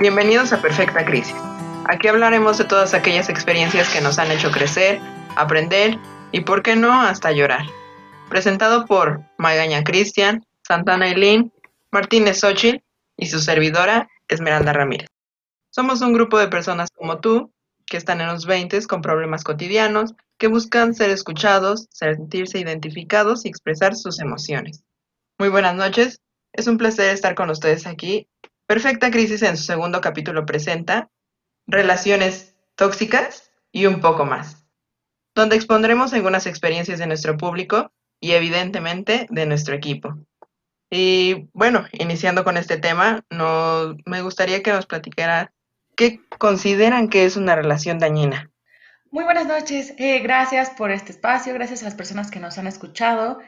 Bienvenidos a Perfecta Crisis. Aquí hablaremos de todas aquellas experiencias que nos han hecho crecer, aprender y, por qué no, hasta llorar. Presentado por Magaña Cristian, Santana Eileen, Martínez Xochitl y su servidora Esmeralda Ramírez. Somos un grupo de personas como tú que están en los 20 con problemas cotidianos, que buscan ser escuchados, sentirse identificados y expresar sus emociones. Muy buenas noches, es un placer estar con ustedes aquí Perfecta Crisis en su segundo capítulo presenta Relaciones tóxicas y un poco más, donde expondremos algunas experiencias de nuestro público y evidentemente de nuestro equipo. Y bueno, iniciando con este tema, no, me gustaría que nos platicara qué consideran que es una relación dañina. Muy buenas noches, eh, gracias por este espacio, gracias a las personas que nos han escuchado.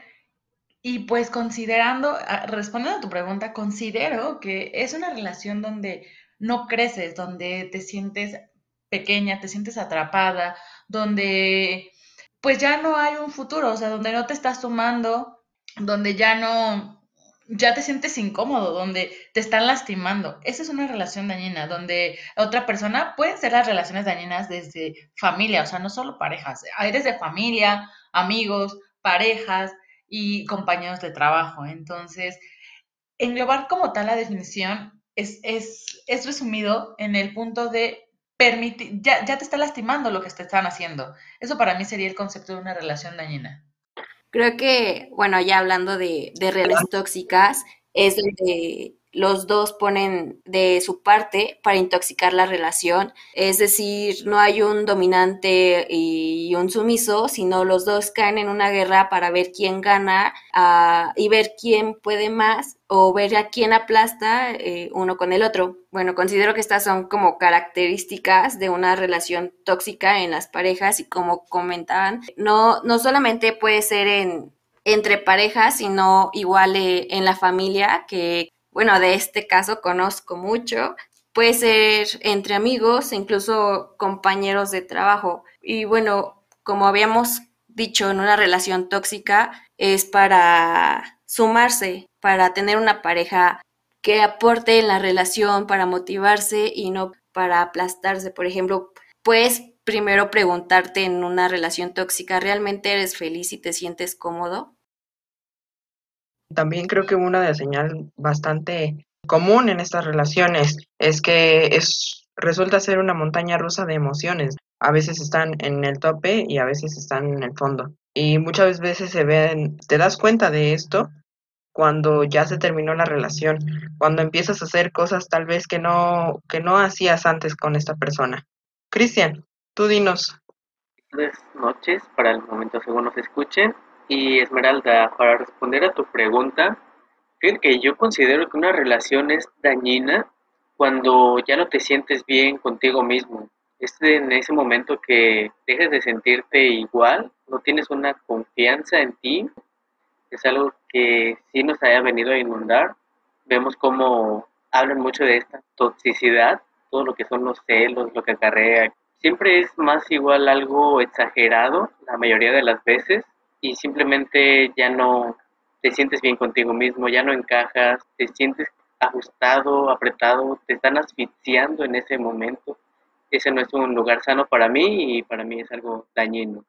Y pues considerando, ah, respondiendo a tu pregunta, considero que es una relación donde no creces, donde te sientes pequeña, te sientes atrapada, donde pues ya no hay un futuro, o sea, donde no te estás sumando, donde ya no, ya te sientes incómodo, donde te están lastimando. Esa es una relación dañina, donde otra persona, pueden ser las relaciones dañinas desde familia, o sea, no solo parejas, hay desde familia, amigos, parejas, y compañeros de trabajo. Entonces, englobar como tal la definición es, es, es resumido en el punto de permitir, ya, ya te está lastimando lo que te están haciendo. Eso para mí sería el concepto de una relación dañina. Creo que, bueno, ya hablando de, de relaciones tóxicas, es donde los dos ponen de su parte para intoxicar la relación. Es decir, no hay un dominante y un sumiso, sino los dos caen en una guerra para ver quién gana uh, y ver quién puede más o ver a quién aplasta eh, uno con el otro. Bueno, considero que estas son como características de una relación tóxica en las parejas y como comentaban, no, no solamente puede ser en, entre parejas, sino igual eh, en la familia, que bueno, de este caso conozco mucho, puede ser entre amigos, incluso compañeros de trabajo. Y bueno, como habíamos dicho, en una relación tóxica es para sumarse, para tener una pareja que aporte en la relación, para motivarse y no para aplastarse. Por ejemplo, puedes primero preguntarte en una relación tóxica, ¿realmente eres feliz y te sientes cómodo? También creo que una de señal bastante común en estas relaciones es que es resulta ser una montaña rusa de emociones. A veces están en el tope y a veces están en el fondo. Y muchas veces se ven, te das cuenta de esto cuando ya se terminó la relación, cuando empiezas a hacer cosas tal vez que no que no hacías antes con esta persona. Cristian, tú dinos. Buenas noches, para el momento según nos escuchen. Y Esmeralda, para responder a tu pregunta, creo que yo considero que una relación es dañina cuando ya no te sientes bien contigo mismo. Es en ese momento que dejas de sentirte igual, no tienes una confianza en ti. Es algo que sí nos haya venido a inundar. Vemos cómo hablan mucho de esta toxicidad, todo lo que son los celos, lo que acarrea. Siempre es más igual algo exagerado la mayoría de las veces y simplemente ya no te sientes bien contigo mismo, ya no encajas, te sientes ajustado, apretado, te están asfixiando en ese momento. Ese no es un lugar sano para mí y para mí es algo dañino.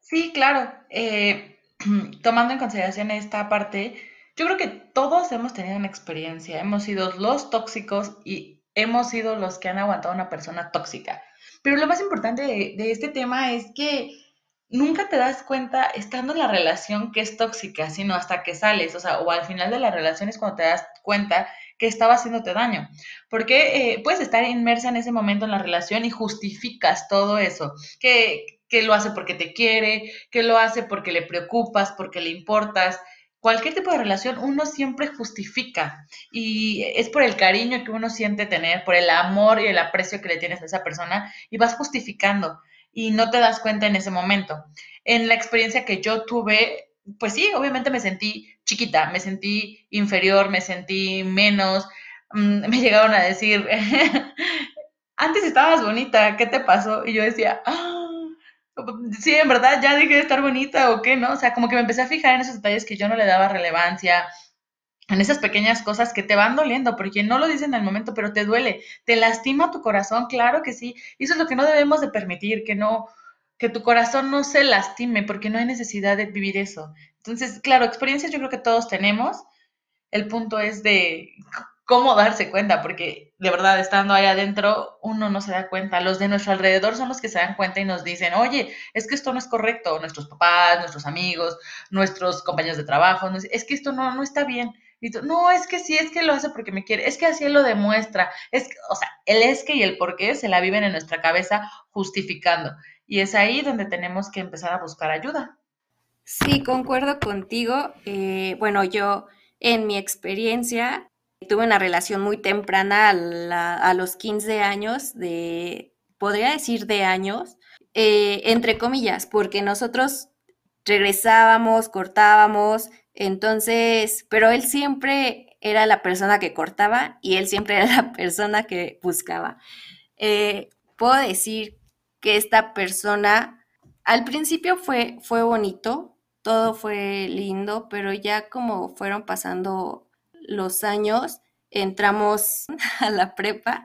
Sí, claro. Eh, tomando en consideración esta parte, yo creo que todos hemos tenido una experiencia, hemos sido los tóxicos y hemos sido los que han aguantado a una persona tóxica. Pero lo más importante de este tema es que nunca te das cuenta estando en la relación que es tóxica, sino hasta que sales, o sea, o al final de la relación es cuando te das cuenta que estaba haciéndote daño. Porque eh, puedes estar inmersa en ese momento en la relación y justificas todo eso, que, que lo hace porque te quiere, que lo hace porque le preocupas, porque le importas. Cualquier tipo de relación uno siempre justifica y es por el cariño que uno siente tener, por el amor y el aprecio que le tienes a esa persona y vas justificando y no te das cuenta en ese momento. En la experiencia que yo tuve, pues sí, obviamente me sentí chiquita, me sentí inferior, me sentí menos, mm, me llegaron a decir, antes estabas bonita, ¿qué te pasó? Y yo decía, ah, sí, en verdad ya dejé de estar bonita o qué, ¿no? O sea, como que me empecé a fijar en esos detalles que yo no le daba relevancia, en esas pequeñas cosas que te van doliendo, porque no lo dicen en el momento, pero te duele, te lastima tu corazón, claro que sí. Y eso es lo que no debemos de permitir, que no, que tu corazón no se lastime, porque no hay necesidad de vivir eso. Entonces, claro, experiencias yo creo que todos tenemos. El punto es de cómo darse cuenta, porque de verdad estando ahí adentro uno no se da cuenta. Los de nuestro alrededor son los que se dan cuenta y nos dicen, oye, es que esto no es correcto. Nuestros papás, nuestros amigos, nuestros compañeros de trabajo, es que esto no, no está bien. Y no, es que sí, es que lo hace porque me quiere, es que así lo demuestra. Es o sea, el es que y el por qué se la viven en nuestra cabeza justificando. Y es ahí donde tenemos que empezar a buscar ayuda. Sí, concuerdo contigo. Eh, bueno, yo en mi experiencia tuve una relación muy temprana a, los 15 años, de, podría decir de años, eh, entre comillas, porque nosotros regresábamos, cortábamos, entonces, pero él siempre era la persona que cortaba y él siempre era la persona que buscaba. Eh, puedo decir que esta persona al principio fue, fue bonito, todo fue lindo, pero ya como fueron pasando los años, entramos a la prepa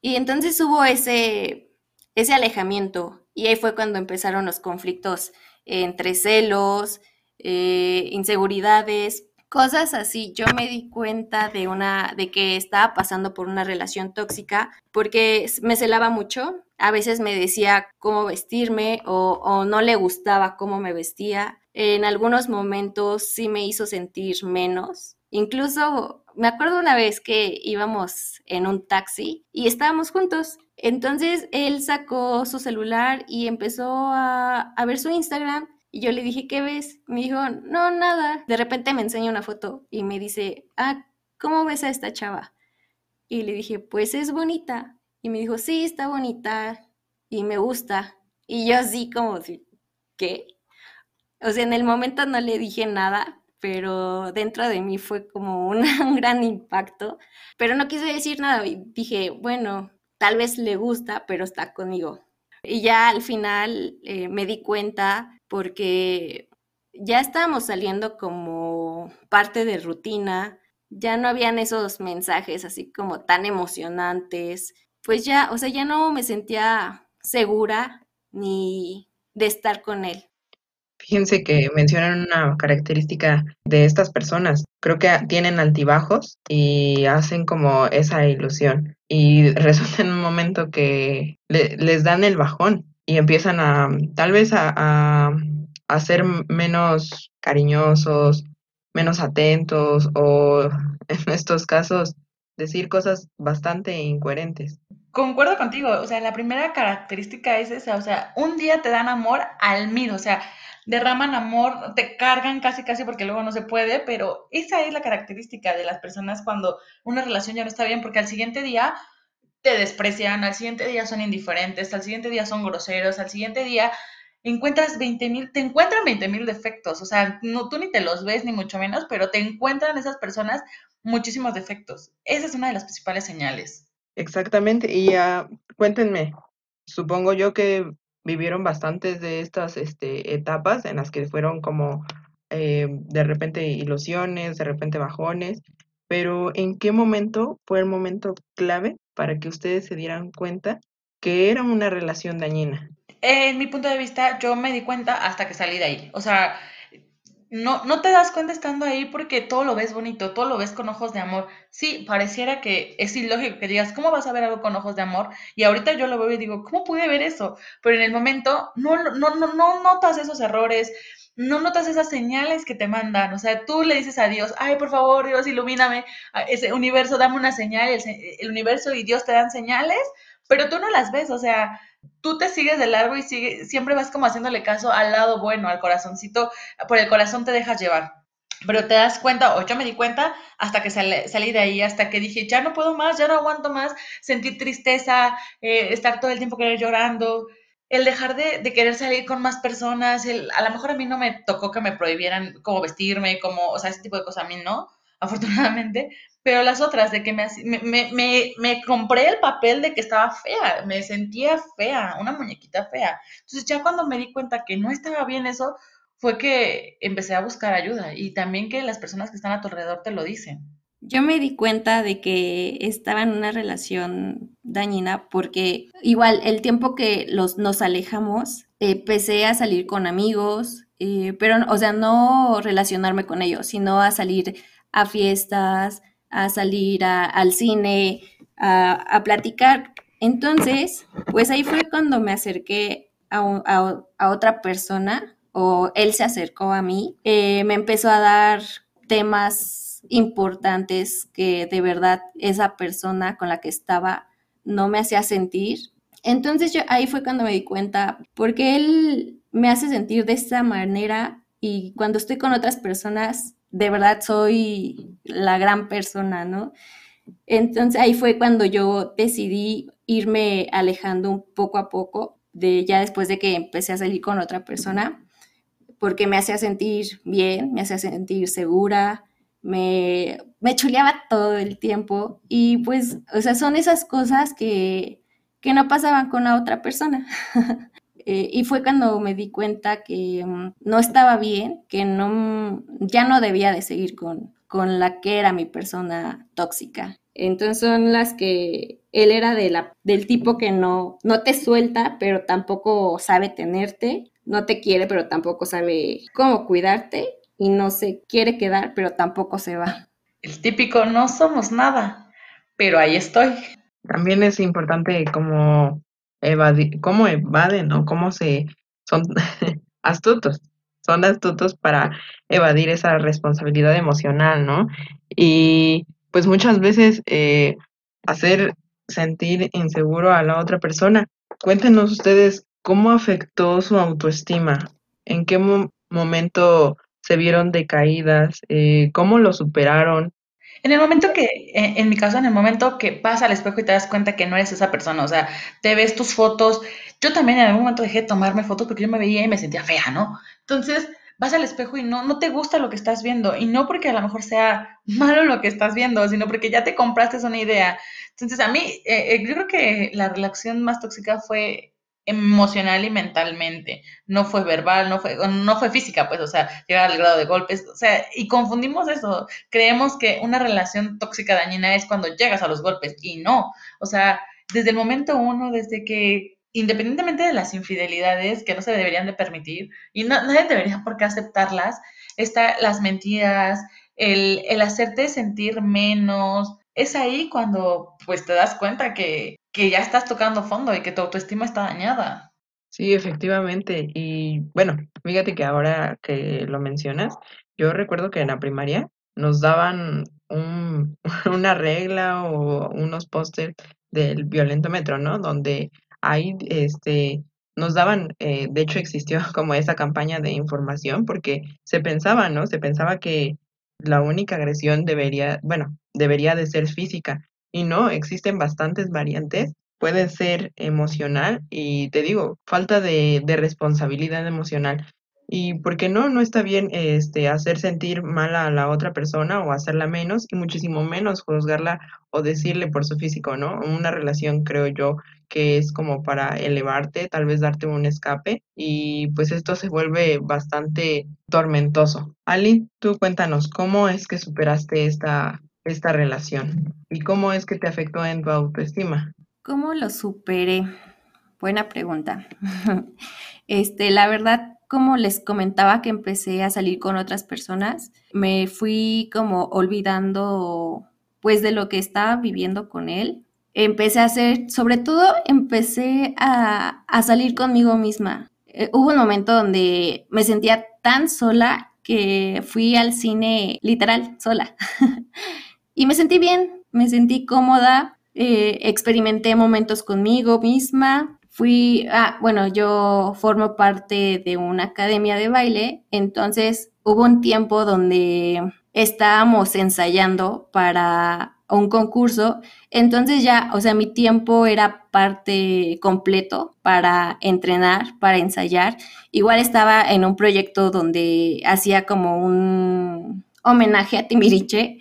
y entonces hubo ese, ese alejamiento y ahí fue cuando empezaron los conflictos entre celos, eh, inseguridades, cosas así. Yo me di cuenta de una, de que estaba pasando por una relación tóxica porque me celaba mucho. A veces me decía cómo vestirme o, o no le gustaba cómo me vestía. En algunos momentos sí me hizo sentir menos. Incluso me acuerdo una vez que íbamos en un taxi y estábamos juntos. Entonces él sacó su celular y empezó a, a ver su Instagram y yo le dije, ¿qué ves? Me dijo, no, nada. De repente me enseña una foto y me dice, ah, ¿cómo ves a esta chava? Y le dije, pues es bonita. Y me dijo, sí, está bonita y me gusta. Y yo así como, ¿qué? O sea, en el momento no le dije nada, pero dentro de mí fue como un, gran impacto. Pero no quise decir nada y dije, bueno, tal vez le gusta, pero está conmigo. Y ya al final eh, me di cuenta porque ya estábamos saliendo como parte de rutina, ya no habían esos mensajes así como tan emocionantes, pues ya, o sea, ya no me sentía segura ni de estar con él. Fíjense que mencionan una característica de estas personas. Creo que tienen altibajos y hacen como esa ilusión. Y resulta en un momento que les dan el bajón y empiezan a, tal vez a, a, ser menos cariñosos, menos atentos o en estos casos decir cosas bastante incoherentes. Concuerdo contigo, o sea, la primera característica es esa, o sea, un día te dan amor al mil, o sea, derraman amor, te cargan casi casi porque luego no se puede, pero esa es la característica de las personas cuando una relación ya no está bien, porque al siguiente día te desprecian, al siguiente día son indiferentes, al siguiente día son groseros, al siguiente día encuentras 20 mil, te encuentran 20 mil defectos, o sea, no, tú ni te los ves ni mucho menos, pero te encuentran esas personas muchísimos defectos. Esa es una de las principales señales. Exactamente, y uh, cuéntenme, supongo yo que vivieron bastantes de estas este, etapas en las que fueron como eh, de repente ilusiones, de repente bajones, pero ¿en qué momento fue el momento clave para que ustedes se dieran cuenta que era una relación dañina? En mi punto de vista, yo me di cuenta hasta que salí de ahí. O sea, no, no te das cuenta estando ahí porque todo lo ves bonito, todo lo ves con ojos de amor. Sí, pareciera que es ilógico que digas, ¿cómo vas a ver algo con ojos de amor? Y ahorita yo lo veo y digo, ¿cómo pude ver eso? Pero en el momento no, no, no, no notas esos errores, no notas esas señales que te mandan. O sea, tú le dices a Dios, ay, por favor, Dios, ilumíname, ese universo, dame una señal, el, universo y Dios te dan señales, pero tú no las ves, o sea, tú te sigues de largo y sigue, siempre vas como haciéndole caso al lado bueno, al corazoncito, por el corazón te dejas llevar. Pero te das cuenta, o yo me di cuenta hasta que salí de ahí, hasta que dije, ya no puedo más, ya no aguanto más, sentir tristeza, eh, estar todo el tiempo llorando, el dejar de, querer salir con más personas, el, a lo mejor a mí no me tocó que me prohibieran cómo vestirme, como, o sea, ese tipo de cosas a mí no, afortunadamente, pero las otras, de que me, me, me, me, compré el papel de que estaba fea, me sentía fea, una muñequita fea. Entonces ya cuando me di cuenta que no estaba bien eso, fue que empecé a buscar ayuda y también que las personas que están a tu alrededor te lo dicen. Yo me di cuenta de que estaba en una relación dañina porque igual el tiempo que los, nos alejamos, empecé a salir con amigos, eh, pero, o sea, no relacionarme con ellos, sino a salir a fiestas, a salir al cine, a, platicar. Entonces, pues ahí fue cuando me acerqué a, otra persona o él se acercó a mí, eh, me empezó a dar temas importantes que de verdad esa persona con la que estaba no me hacía sentir. Entonces yo ahí fue cuando me di cuenta, porque él me hace sentir de esta manera y cuando estoy con otras personas, de verdad soy la gran persona, ¿no? Entonces ahí fue cuando yo decidí irme alejando un poco a poco, de ya después de que empecé a salir con otra persona, porque me hacía sentir bien, me hacía sentir segura, me, me chuleaba todo el tiempo y pues, o sea, son esas cosas que, que no pasaban con la otra persona. Eh, y fue cuando me di cuenta que mm, no estaba bien, que no, ya no debía de seguir con, con la que era mi persona tóxica. Entonces son las que él era de la, del tipo que no, no te suelta, pero tampoco sabe tenerte, no te quiere, pero tampoco sabe cómo cuidarte y no se quiere quedar, pero tampoco se va. El típico no somos nada, pero ahí estoy. También es importante como evadir, cómo evaden o cómo se son astutos, son astutos para evadir esa responsabilidad emocional, ¿no? Y pues muchas veces eh, hacer sentir inseguro a la otra persona. Cuéntenos ustedes cómo afectó su autoestima, en qué momento se vieron decaídas, eh, cómo lo superaron, en el momento que, en, mi caso, en el momento que vas al espejo y te das cuenta que no eres esa persona, o sea, te ves tus fotos, yo también en algún momento dejé de tomarme fotos porque yo me veía y me sentía fea, ¿no? Entonces, vas al espejo y no, no te gusta lo que estás viendo, y no porque a lo mejor sea malo lo que estás viendo, sino porque ya te compraste una idea. Entonces, a mí, eh, eh, yo creo que la relación más tóxica fue emocional y mentalmente. No fue verbal, no fue, no fue física, pues, o sea, llegar al grado de golpes, o sea, y confundimos eso. Creemos que una relación tóxica dañina es cuando llegas a los golpes, y no. O sea, desde el momento uno, desde que, independientemente de las infidelidades que no se deberían de permitir, y nadie debería por qué aceptarlas, está las mentiras, el, el hacerte sentir menos, es ahí cuando pues te das cuenta que, que ya estás tocando fondo y que tu autoestima está dañada. Sí, efectivamente. Y bueno, fíjate que ahora que lo mencionas, yo recuerdo que en la primaria nos daban un, una regla o unos pósters del violentómetro, ¿no? Donde ahí este, nos daban, eh, de hecho existió como esa campaña de información porque se pensaba, ¿no? Se pensaba que la única agresión debería, bueno, debería de ser física. Y no, existen bastantes variantes. Puede ser emocional y te digo, falta de, de responsabilidad emocional. Y porque no, no está bien este, hacer sentir mal a la otra persona o hacerla menos y muchísimo menos juzgarla o decirle por su físico, ¿no? Una relación creo yo que es como para elevarte, tal vez darte un escape y pues esto se vuelve bastante tormentoso. Ali, tú cuéntanos, ¿cómo es que superaste esta, esta relación y cómo es que te afectó en tu autoestima? ¿Cómo lo superé? Buena pregunta. Este, la verdad, como les comentaba que empecé a salir con otras personas, me fui como olvidando pues de lo que estaba viviendo con él. Empecé a hacer, sobre todo empecé a, salir conmigo misma. Eh, hubo un momento donde me sentía tan sola que fui al cine literal sola. y me sentí bien, me sentí cómoda, eh, experimenté momentos conmigo misma, fui, ah, bueno, yo formo parte de una academia de baile, entonces hubo un tiempo donde estábamos ensayando para un concurso, entonces ya, o sea, mi tiempo era parte completo para entrenar, para ensayar. Igual estaba en un proyecto donde hacía como un homenaje a Timiriche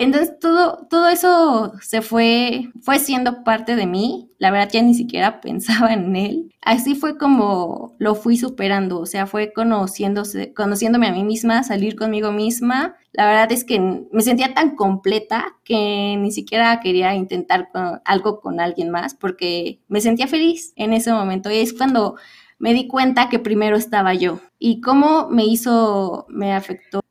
Entonces todo, todo eso se fue, fue siendo parte de mí. La verdad ya ni siquiera pensaba en él. Así fue como lo fui superando. O sea, fue conociéndose, conociéndome a mí misma, salir conmigo misma. La verdad es que me sentía tan completa que ni siquiera quería intentar algo con alguien más porque me sentía feliz en ese momento. Y es cuando me di cuenta que primero estaba yo. Y cómo me hizo, me afectó.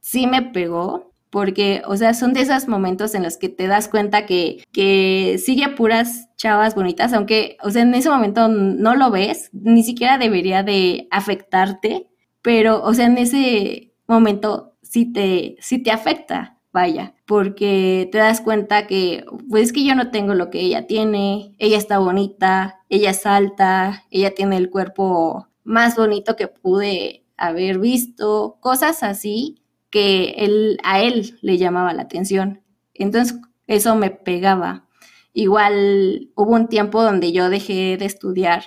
Sí me pegó, porque, o sea, son de esos momentos en los que te das cuenta que, que sigue puras chavas bonitas, aunque, o sea, en ese momento no lo ves, ni siquiera debería de afectarte, pero, o sea, en ese momento sí te, sí te afecta, vaya, porque te das cuenta que, pues es que yo no tengo lo que ella tiene, ella está bonita, ella es alta, ella tiene el cuerpo más bonito que pude haber visto, cosas así que él, a él le llamaba la atención. Entonces eso me pegaba. Igual hubo un tiempo donde yo dejé de estudiar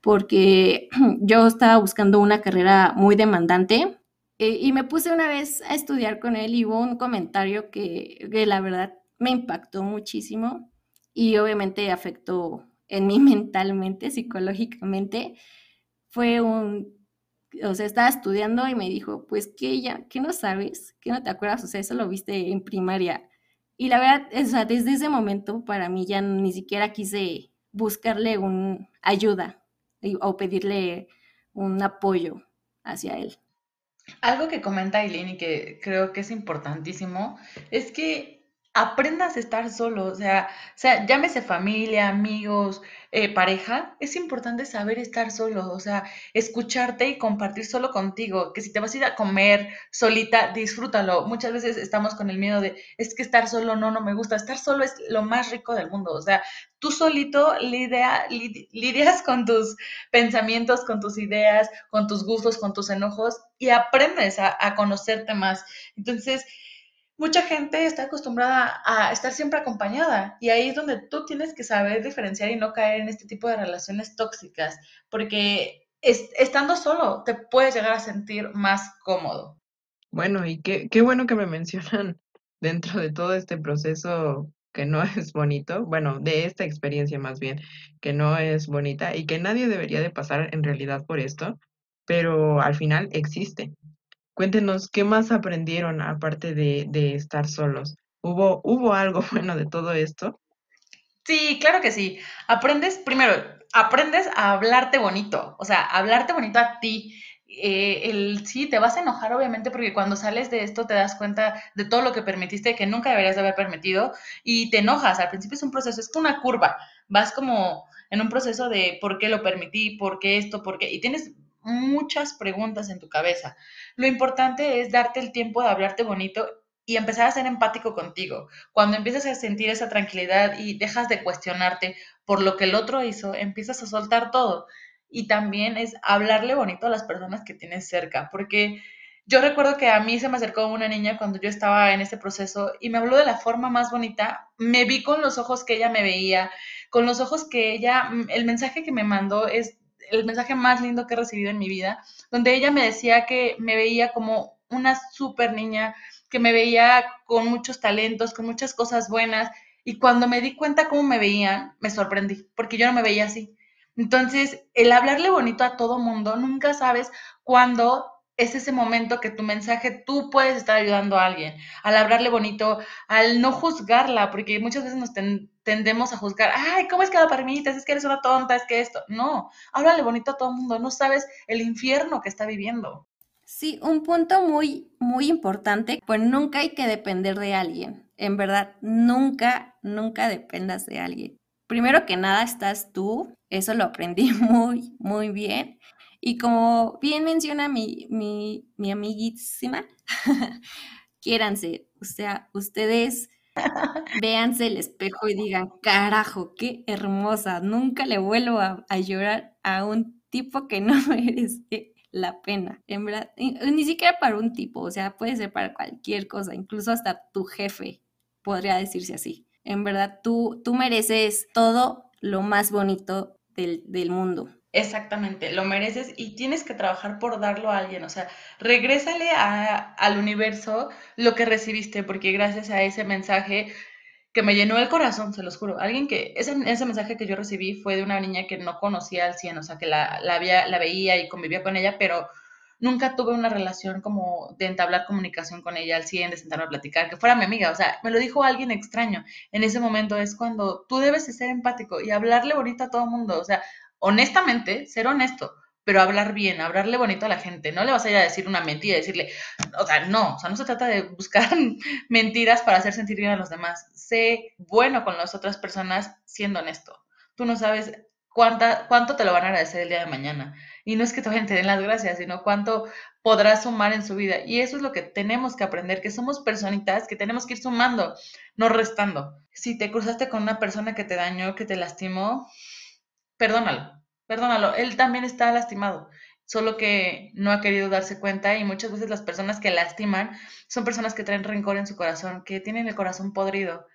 porque yo estaba buscando una carrera muy demandante eh, y me puse una vez a estudiar con él y hubo un comentario que, que la verdad me impactó muchísimo y obviamente afectó en mí mentalmente, psicológicamente. Fue un o sea, estaba estudiando y me dijo, pues que ya, que no sabes, que no te acuerdas, o sea, eso lo viste en primaria. Y la verdad, o sea, desde ese momento para mí ya ni siquiera quise buscarle un ayuda o pedirle un apoyo hacia él. Algo que comenta Aileen y que creo que es importantísimo es que aprendas a estar solo, o sea, o sea, llámese familia, amigos, eh, pareja, es importante saber estar solo, o sea, escucharte y compartir solo contigo, que si te vas a ir a comer solita, disfrútalo. Muchas veces estamos con el miedo de, es que estar solo no, no me gusta, estar solo es lo más rico del mundo, o sea, tú solito lidia, lidias con tus pensamientos, con tus ideas, con tus gustos, con tus enojos y aprendes a, a conocerte más. Entonces, mucha gente está acostumbrada a estar siempre acompañada y ahí es donde tú tienes que saber diferenciar y no caer en este tipo de relaciones tóxicas, porque estando solo te puedes llegar a sentir más cómodo. Bueno, y qué, bueno que me mencionan dentro de todo este proceso que no es bonito, bueno, de esta experiencia más bien, que no es bonita y que nadie debería de pasar en realidad por esto, pero al final existe. Cuéntenos, ¿qué más aprendieron aparte de, de estar solos? ¿Hubo, ¿Hubo algo bueno de todo esto? Sí, claro que sí. Aprendes, primero, aprendes a hablarte bonito, o sea, hablarte bonito a ti. Eh, el, sí, te vas a enojar obviamente porque cuando sales de esto te das cuenta de todo lo que permitiste que nunca deberías de haber permitido y te enojas. Al principio es un proceso, es una curva. Vas como en un proceso de por qué lo permití, por qué esto, por qué. Y tienes muchas preguntas en tu cabeza. Lo importante es darte el tiempo de hablarte bonito y empezar a ser empático contigo. Cuando empiezas a sentir esa tranquilidad y dejas de cuestionarte por lo que el otro hizo, empiezas a soltar todo. Y también es hablarle bonito a las personas que tienes cerca, porque yo recuerdo que a mí se me acercó una niña cuando yo estaba en ese proceso y me habló de la forma más bonita. Me vi con los ojos que ella me veía, con los ojos que ella, el mensaje que me mandó es el mensaje más lindo que he recibido en mi vida, donde ella me decía que me veía como una súper niña, que me veía con muchos talentos, con muchas cosas buenas, y cuando me di cuenta cómo me veían, me sorprendí, porque yo no me veía así. Entonces, el hablarle bonito a todo mundo, nunca sabes cuándo es ese momento que tu mensaje tú puedes estar ayudando a alguien, al hablarle bonito, al no juzgarla, porque muchas veces nos tendemos a juzgar, ay, ¿cómo es que lo permites? Es que eres una tonta, es que esto. No, háblale bonito a todo el mundo, no sabes el infierno que está viviendo. Sí, un punto muy, muy importante, pues nunca hay que depender de alguien. En verdad, nunca, nunca dependas de alguien. Primero que nada estás tú, eso lo aprendí muy, muy bien. Y como bien menciona mi, mi, mi amiguísima, quiéranse, o sea, ustedes véanse el espejo y digan, carajo, qué hermosa, nunca le vuelvo a, llorar a un tipo que no merece la pena, en verdad, ni siquiera para un tipo, o sea, puede ser para cualquier cosa, incluso hasta tu jefe, podría decirse así. En verdad, tú, tú mereces todo lo más bonito del, del mundo Exactamente, lo mereces y tienes que trabajar por darlo a alguien. O sea, regrésale a, al universo lo que recibiste, porque gracias a ese mensaje que me llenó el corazón, se los juro. Alguien que, ese, ese mensaje que yo recibí fue de una niña que no conocía al 100, o sea, que la, la, había, la veía y convivía con ella, pero nunca tuve una relación como de entablar comunicación con ella al 100, de sentarme a platicar, que fuera mi amiga, o sea, me lo dijo alguien extraño. En ese momento es cuando tú debes de ser empático y hablarle bonito a todo el mundo, o sea, honestamente, ser honesto, pero hablar bien, hablarle bonito a la gente. No le vas a ir a decir una mentira, decirle, o sea, no, o sea, no se trata de buscar mentiras para hacer sentir bien a los demás. Sé bueno con las otras personas siendo honesto. Tú no sabes cuánta, cuánto te lo van a agradecer el día de mañana. Y no es que te den las gracias, sino cuánto podrás sumar en su vida. Y eso es lo que tenemos que aprender, que somos personitas que tenemos que ir sumando, no restando. Si te cruzaste con una persona que te dañó, que te lastimó, perdónalo, perdónalo. Él también está lastimado, solo que no ha querido darse cuenta y muchas veces las personas que lastiman son personas que traen rencor en su corazón, que tienen el corazón podrido,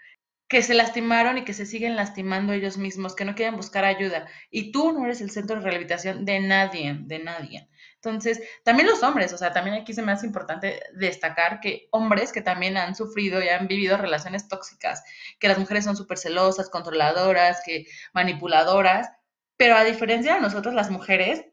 que se lastimaron y que se siguen lastimando ellos mismos, que no quieren buscar ayuda. Y tú no eres el centro de rehabilitación de nadie, de nadie. Entonces, también los hombres, o sea, también aquí se me hace importante destacar que hombres que también han sufrido y han vivido relaciones tóxicas, que las mujeres son súper celosas, controladoras, que manipuladoras, pero a diferencia de nosotros las mujeres,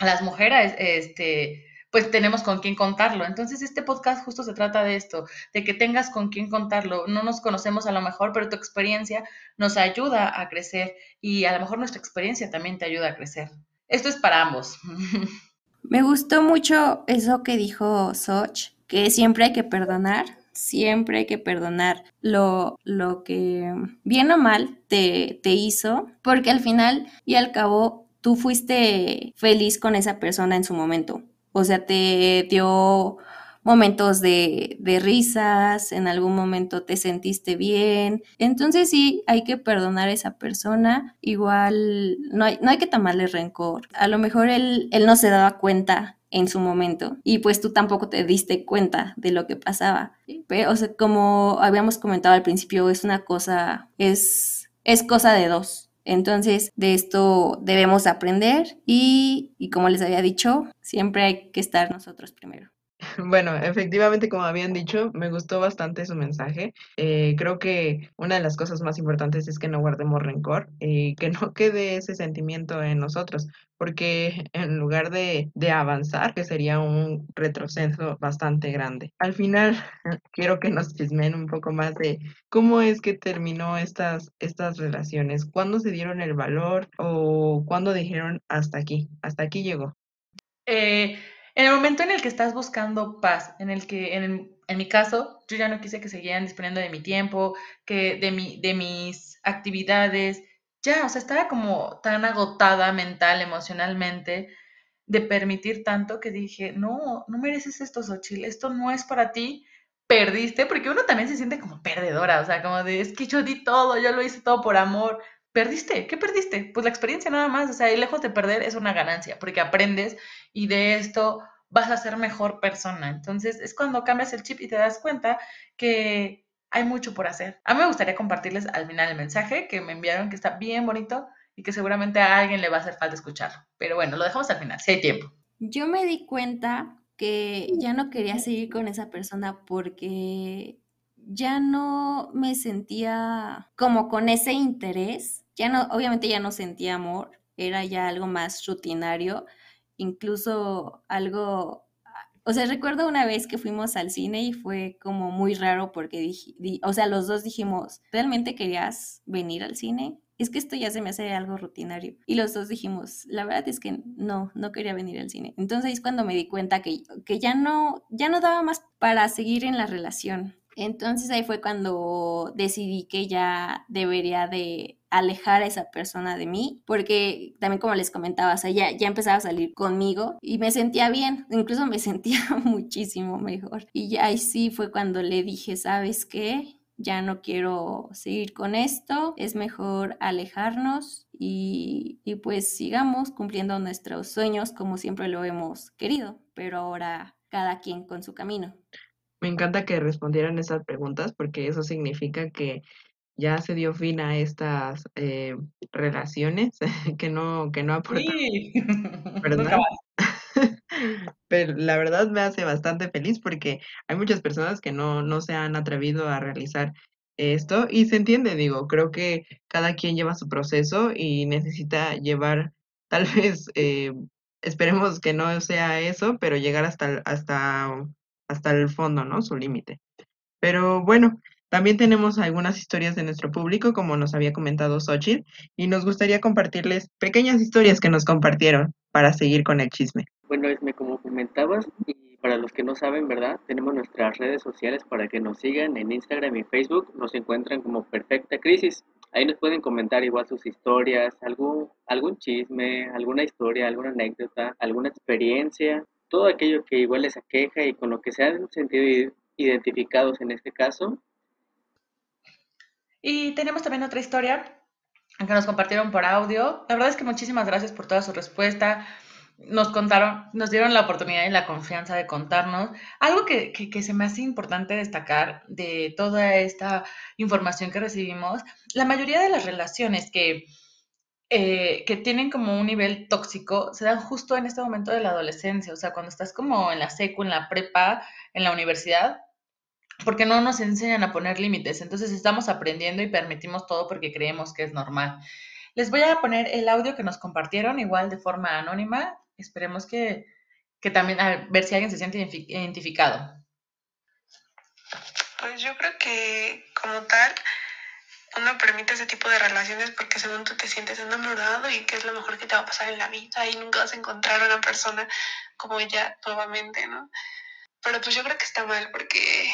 las mujeres, este, pues tenemos con quién contarlo. Entonces, este podcast justo se trata de esto, de que tengas con quién contarlo. No nos conocemos a lo mejor, pero tu experiencia nos ayuda a crecer y a lo mejor nuestra experiencia también te ayuda a crecer. Esto es para ambos. Me gustó mucho eso que dijo Soch, que siempre hay que perdonar, siempre hay que perdonar lo, lo que bien o mal te, te hizo, porque al final y al cabo tú fuiste feliz con esa persona en su momento. O sea, te dio momentos de, de, risas, en algún momento te sentiste bien. Entonces sí, hay que perdonar a esa persona. Igual no hay, no hay que tomarle rencor. A lo mejor él, él no se daba cuenta en su momento y pues tú tampoco te diste cuenta de lo que pasaba. Pero, o sea, como habíamos comentado al principio, es una cosa, es, es cosa de dos. Entonces, de esto debemos aprender y, y como les había dicho, siempre hay que estar nosotros primero. Bueno, efectivamente, como habían dicho, me gustó bastante su mensaje. Eh, creo que una de las cosas más importantes es que no guardemos rencor y que no quede ese sentimiento en nosotros, porque en lugar de, de avanzar, que sería un retroceso bastante grande. Al final, quiero que nos chismen un poco más de cómo es que terminó estas, estas relaciones, cuándo se dieron el valor o cuándo dijeron hasta aquí, hasta aquí llegó. Eh, en el momento en el que estás buscando paz, en el que, en, en mi caso, yo ya no quise que siguieran disponiendo de mi tiempo, que de, mi, de mis actividades, ya, o sea, estaba como tan agotada mental, emocionalmente, de permitir tanto que dije, no, no mereces esto, Xochitl, esto no es para ti, perdiste, porque uno también se siente como perdedora, o sea, como de, es que yo di todo, yo lo hice todo por amor, perdiste, ¿qué perdiste? Pues la experiencia nada más, o sea, y lejos de perder es una ganancia, porque aprendes y de esto vas a ser mejor persona. Entonces es cuando cambias el chip y te das cuenta que hay mucho por hacer. A mí me gustaría compartirles al final el mensaje que me enviaron, que está bien bonito y que seguramente a alguien le va a hacer falta escucharlo. Pero bueno, lo dejamos al final, si hay tiempo. Yo me di cuenta que ya no quería seguir con esa persona porque ya no me sentía como con ese interés ya no, obviamente ya no sentía amor, era ya algo más rutinario, incluso algo, o sea, recuerdo una vez que fuimos al cine y fue como muy raro porque o sea, los dos dijimos, ¿realmente querías venir al cine? Es que esto ya se me hace algo rutinario. Y los dos dijimos, la verdad es que no, no quería venir al cine. Entonces es cuando me di cuenta que, que ya no, ya no daba más para seguir en la relación. Entonces ahí fue cuando decidí que ya debería de alejar a esa persona de mí, porque también como les comentaba, o sea, ya, ya empezaba a salir conmigo y me sentía bien, incluso me sentía muchísimo mejor. Y ya ahí sí fue cuando le dije, ¿sabes qué? Ya no quiero seguir con esto, es mejor alejarnos y, y pues sigamos cumpliendo nuestros sueños como siempre lo hemos querido, pero ahora cada quien con su camino. Me encanta que respondieran esas preguntas porque eso significa que ya se dio fin a estas eh, relaciones que no, que no aportan, Sí. ¿verdad? Pero la verdad me hace bastante feliz porque hay muchas personas que no, no se han atrevido a realizar esto y se entiende, digo, creo que cada quien lleva su proceso y necesita llevar, tal vez, eh, esperemos que no sea eso, pero llegar hasta, hasta, hasta el fondo, ¿no? Su límite. Pero bueno, también tenemos algunas historias de nuestro público, como nos había comentado Xochitl, y nos gustaría compartirles pequeñas historias que nos compartieron para seguir con el chisme. Bueno, Esme, como comentabas, y para los que no saben, ¿verdad? Tenemos nuestras redes sociales para que nos sigan en Instagram y Facebook. Nos encuentran como Perfecta Crisis. Ahí nos pueden comentar igual sus historias, algún, algún chisme, alguna historia, alguna anécdota, alguna experiencia, todo aquello que igual les aqueja y con lo que se han sentido identificados en este caso. Y tenemos también otra historia que nos compartieron por audio. La verdad es que muchísimas gracias por toda su respuesta. Nos contaron, nos dieron la oportunidad y la confianza de contarnos. Algo que, que, que se me hace importante destacar de toda esta información que recibimos, la mayoría de las relaciones que, eh, que tienen como un nivel tóxico se dan justo en este momento de la adolescencia, o sea, cuando estás como en la secu, en la prepa, en la universidad, porque no nos enseñan a poner límites. Entonces estamos aprendiendo y permitimos todo porque creemos que es normal. Les voy a poner el audio que nos compartieron, igual de forma anónima. Esperemos que, que también, a ver si alguien se siente identifi- identificado. Pues yo creo que como tal, uno permite ese tipo de relaciones porque según tú te sientes enamorado y que es lo mejor que te va a pasar en la vida y nunca vas a encontrar a una persona como ella nuevamente, ¿no? Pero pues yo creo que está mal porque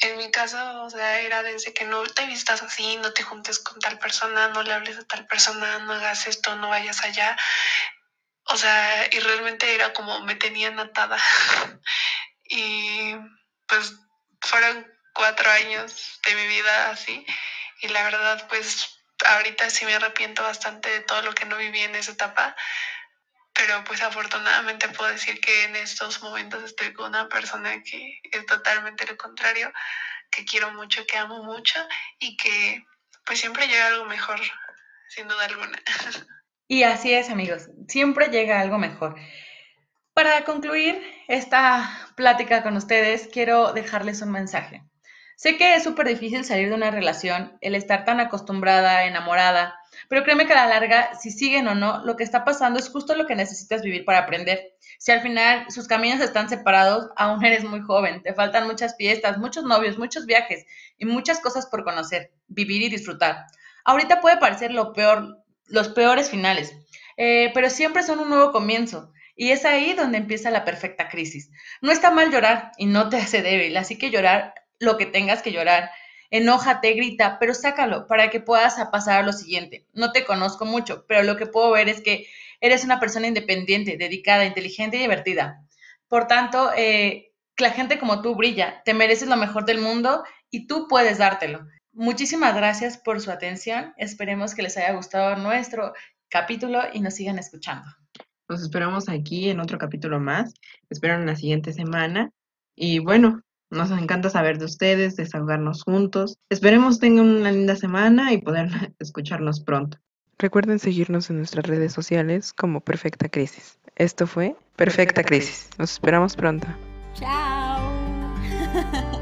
en mi caso, o sea, era desde que no te vistas así, no te juntes con tal persona, no le hables a tal persona, no hagas esto, no vayas allá. O sea, y realmente era como me tenían atada. y pues fueron cuatro años de mi vida así. Y la verdad, pues ahorita sí me arrepiento bastante de todo lo que no viví en esa etapa. Pero pues afortunadamente puedo decir que en estos momentos estoy con una persona que es totalmente lo contrario, que quiero mucho, que amo mucho y que pues siempre llega algo mejor, sin duda alguna. Y así es, amigos, siempre llega algo mejor. Para concluir esta plática con ustedes, quiero dejarles un mensaje. Sé que es súper difícil salir de una relación, el estar tan acostumbrada, enamorada, pero créeme que a la larga, si siguen o no, lo que está pasando es justo lo que necesitas vivir para aprender. Si al final sus caminos están separados, aún eres muy joven, te faltan muchas fiestas, muchos novios, muchos viajes y muchas cosas por conocer, vivir y disfrutar. Ahorita puede parecer lo peor, los peores finales, eh, pero siempre son un nuevo comienzo. Y es ahí donde empieza la perfecta crisis. No está mal llorar y no te hace débil, así que llorar lo que tengas que llorar. Enójate, grita, pero sácalo para que puedas pasar a lo siguiente. No te conozco mucho, pero lo que puedo ver es que eres una persona independiente, dedicada, inteligente y divertida. Por tanto, eh, la gente como tú brilla, te mereces lo mejor del mundo y tú puedes dártelo. Muchísimas gracias por su atención. Esperemos que les haya gustado nuestro capítulo y nos sigan escuchando. Los esperamos aquí en otro capítulo más. Espero en la siguiente semana. Y bueno, nos encanta saber de ustedes, desahogarnos juntos. Esperemos tengan una linda semana y poder escucharnos pronto. Recuerden seguirnos en nuestras redes sociales como Perfecta Crisis. Esto fue Perfecta Crisis. Nos esperamos pronto. Chao.